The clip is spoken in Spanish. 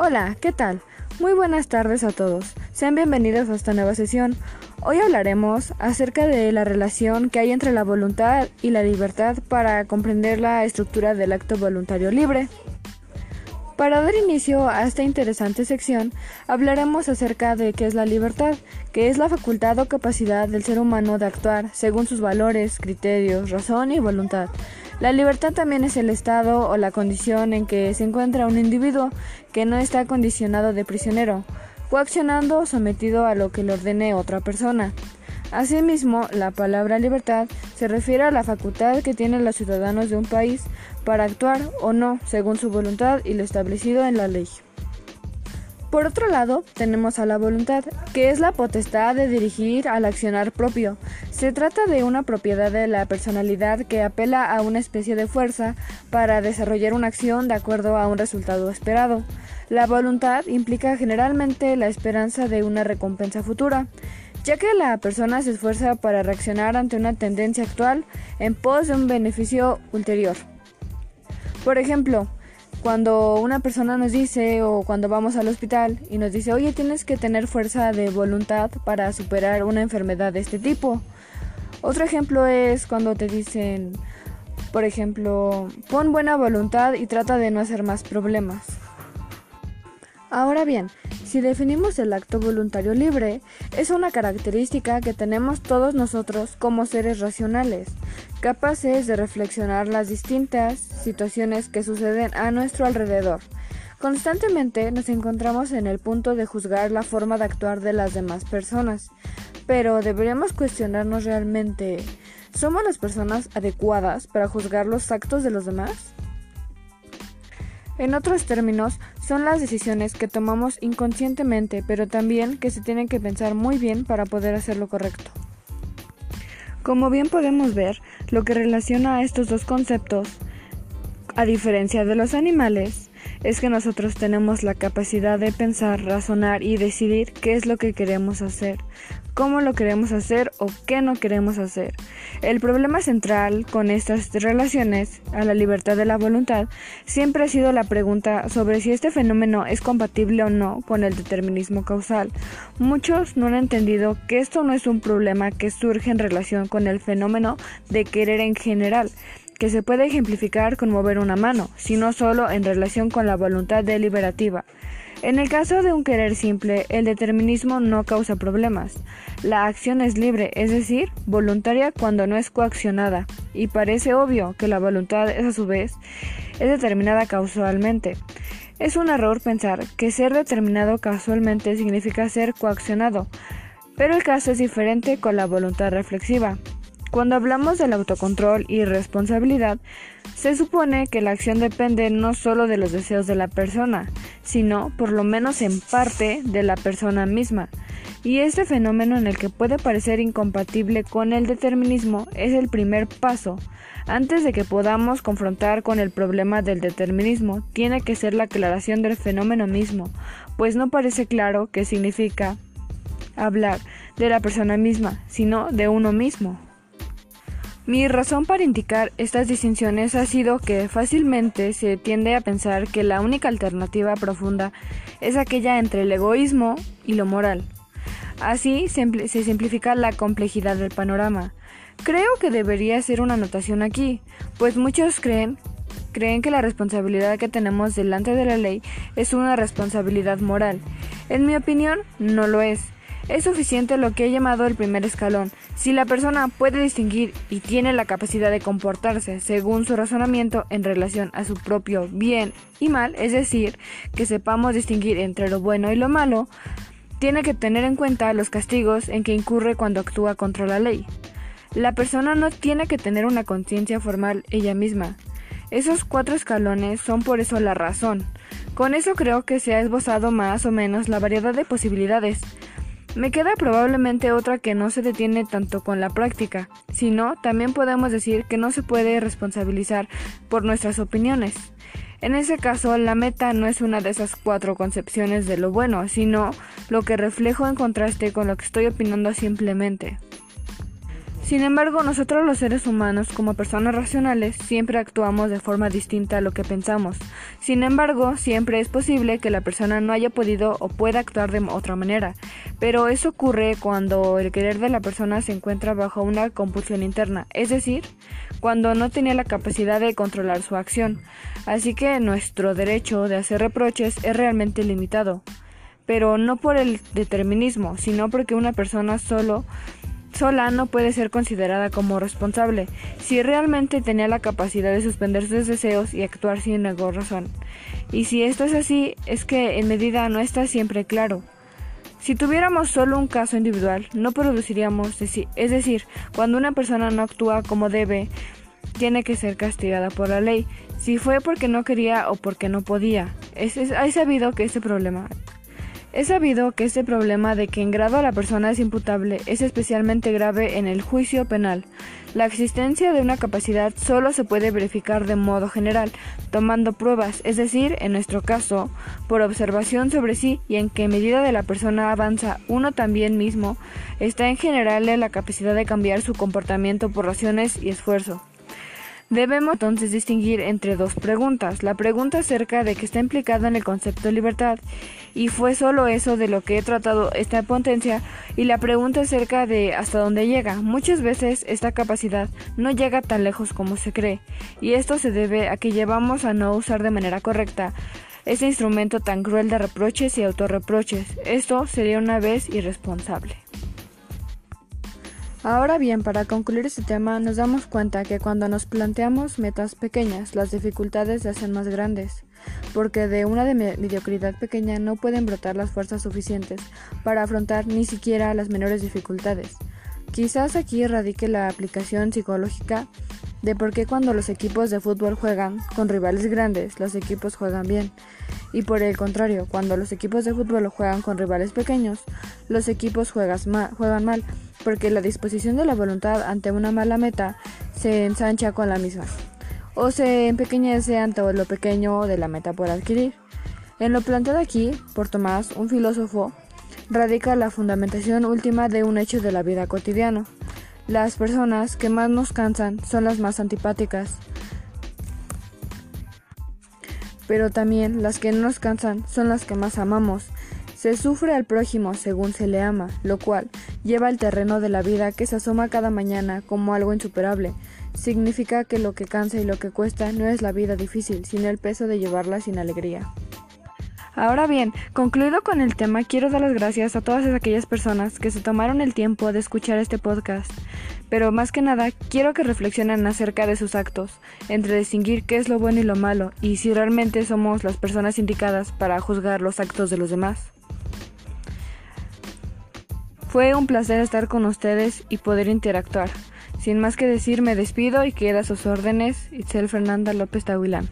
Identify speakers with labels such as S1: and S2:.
S1: Hola, ¿qué tal? Muy buenas tardes a todos. Sean bienvenidos a esta nueva sesión. Hoy hablaremos acerca de la relación que hay entre la voluntad y la libertad para comprender la estructura del acto voluntario libre. Para dar inicio a esta interesante sección, hablaremos acerca de qué es la libertad, que es la facultad o capacidad del ser humano de actuar según sus valores, criterios, razón y voluntad. La libertad también es el estado o la condición en que se encuentra un individuo que no está condicionado de prisionero, coaccionando o sometido a lo que le ordene otra persona. Asimismo, la palabra libertad se refiere a la facultad que tienen los ciudadanos de un país para actuar o no según su voluntad y lo establecido en la ley. Por otro lado, tenemos a la voluntad, que es la potestad de dirigir al accionar propio. Se trata de una propiedad de la personalidad que apela a una especie de fuerza para desarrollar una acción de acuerdo a un resultado esperado. La voluntad implica generalmente la esperanza de una recompensa futura, ya que la persona se esfuerza para reaccionar ante una tendencia actual en pos de un beneficio ulterior. Por ejemplo, cuando una persona nos dice o cuando vamos al hospital y nos dice, oye, tienes que tener fuerza de voluntad para superar una enfermedad de este tipo. Otro ejemplo es cuando te dicen, por ejemplo, pon buena voluntad y trata de no hacer más problemas. Ahora bien, si definimos el acto voluntario libre, es una característica que tenemos todos nosotros como seres racionales, capaces de reflexionar las distintas situaciones que suceden a nuestro alrededor. Constantemente nos encontramos en el punto de juzgar la forma de actuar de las demás personas, pero deberíamos cuestionarnos realmente, ¿somos las personas adecuadas para juzgar los actos de los demás? En otros términos, son las decisiones que tomamos inconscientemente, pero también que se tienen que pensar muy bien para poder hacer lo correcto. Como bien podemos ver, lo que relaciona a estos dos conceptos, a diferencia de los animales, es que nosotros tenemos la capacidad de pensar, razonar y decidir qué es lo que queremos hacer, cómo lo queremos hacer o qué no queremos hacer. El problema central con estas relaciones a la libertad de la voluntad siempre ha sido la pregunta sobre si este fenómeno es compatible o no con el determinismo causal. Muchos no han entendido que esto no es un problema que surge en relación con el fenómeno de querer en general, que se puede ejemplificar con mover una mano, sino solo en relación con la voluntad deliberativa. En el caso de un querer simple, el determinismo no causa problemas. La acción es libre, es decir, voluntaria cuando no es coaccionada, y parece obvio que la voluntad es a su vez es determinada causalmente. Es un error pensar que ser determinado casualmente significa ser coaccionado, pero el caso es diferente con la voluntad reflexiva. Cuando hablamos del autocontrol y responsabilidad, se supone que la acción depende no solo de los deseos de la persona, sino, por lo menos en parte, de la persona misma. Y este fenómeno en el que puede parecer incompatible con el determinismo es el primer paso. Antes de que podamos confrontar con el problema del determinismo, tiene que ser la aclaración del fenómeno mismo, pues no parece claro qué significa hablar de la persona misma, sino de uno mismo. Mi razón para indicar estas distinciones ha sido que fácilmente se tiende a pensar que la única alternativa profunda es aquella entre el egoísmo y lo moral. Así se simplifica la complejidad del panorama. Creo que debería ser una anotación aquí, pues muchos creen creen que la responsabilidad que tenemos delante de la ley es una responsabilidad moral. En mi opinión, no lo es. Es suficiente lo que he llamado el primer escalón. Si la persona puede distinguir y tiene la capacidad de comportarse según su razonamiento en relación a su propio bien y mal, es decir, que sepamos distinguir entre lo bueno y lo malo, tiene que tener en cuenta los castigos en que incurre cuando actúa contra la ley. La persona no tiene que tener una conciencia formal ella misma. Esos cuatro escalones son por eso la razón. Con eso creo que se ha esbozado más o menos la variedad de posibilidades me queda probablemente otra que no se detiene tanto con la práctica, sino también podemos decir que no se puede responsabilizar por nuestras opiniones. En ese caso, la meta no es una de esas cuatro concepciones de lo bueno, sino lo que reflejo en contraste con lo que estoy opinando simplemente. Sin embargo, nosotros los seres humanos, como personas racionales, siempre actuamos de forma distinta a lo que pensamos. Sin embargo, siempre es posible que la persona no haya podido o pueda actuar de otra manera, pero eso ocurre cuando el querer de la persona se encuentra bajo una compulsión interna, es decir, cuando no tenía la capacidad de controlar su acción. Así que nuestro derecho de hacer reproches es realmente limitado, pero no por el determinismo, sino porque una persona solo sola no puede ser considerada como responsable si realmente tenía la capacidad de suspender sus deseos y actuar sin ninguna razón. Y si esto es así, es que en medida no está siempre claro. Si tuviéramos solo un caso individual, no produciríamos, es decir, cuando una persona no actúa como debe, tiene que ser castigada por la ley, si fue porque no quería o porque no podía. Es, hay sabido que este problema es sabido que este problema de que en grado la persona es imputable es especialmente grave en el juicio penal. La existencia de una capacidad solo se puede verificar de modo general, tomando pruebas, es decir, en nuestro caso, por observación sobre sí y en qué medida de la persona avanza uno también mismo, está en general la capacidad de cambiar su comportamiento por razones y esfuerzo. Debemos entonces distinguir entre dos preguntas. La pregunta acerca de que está implicada en el concepto de libertad y fue solo eso de lo que he tratado esta potencia y la pregunta acerca de hasta dónde llega. Muchas veces esta capacidad no llega tan lejos como se cree y esto se debe a que llevamos a no usar de manera correcta este instrumento tan cruel de reproches y autorreproches. Esto sería una vez irresponsable. Ahora bien, para concluir este tema, nos damos cuenta que cuando nos planteamos metas pequeñas, las dificultades se hacen más grandes, porque de una mediocridad pequeña no pueden brotar las fuerzas suficientes para afrontar ni siquiera las menores dificultades. Quizás aquí radique la aplicación psicológica de por qué cuando los equipos de fútbol juegan con rivales grandes, los equipos juegan bien, y por el contrario, cuando los equipos de fútbol juegan con rivales pequeños, los equipos juegan mal porque la disposición de la voluntad ante una mala meta se ensancha con la misma, o se empequeñece ante lo pequeño de la meta por adquirir. En lo planteado aquí por Tomás, un filósofo, radica la fundamentación última de un hecho de la vida cotidiana. Las personas que más nos cansan son las más antipáticas, pero también las que no nos cansan son las que más amamos. Se sufre al prójimo según se le ama, lo cual lleva al terreno de la vida que se asoma cada mañana como algo insuperable. Significa que lo que cansa y lo que cuesta no es la vida difícil, sino el peso de llevarla sin alegría. Ahora bien, concluido con el tema, quiero dar las gracias a todas aquellas personas que se tomaron el tiempo de escuchar este podcast. Pero más que nada, quiero que reflexionen acerca de sus actos, entre distinguir qué es lo bueno y lo malo, y si realmente somos las personas indicadas para juzgar los actos de los demás. Fue un placer estar con ustedes y poder interactuar. Sin más que decir, me despido y queda a sus órdenes Itzel Fernanda López Tahuilán.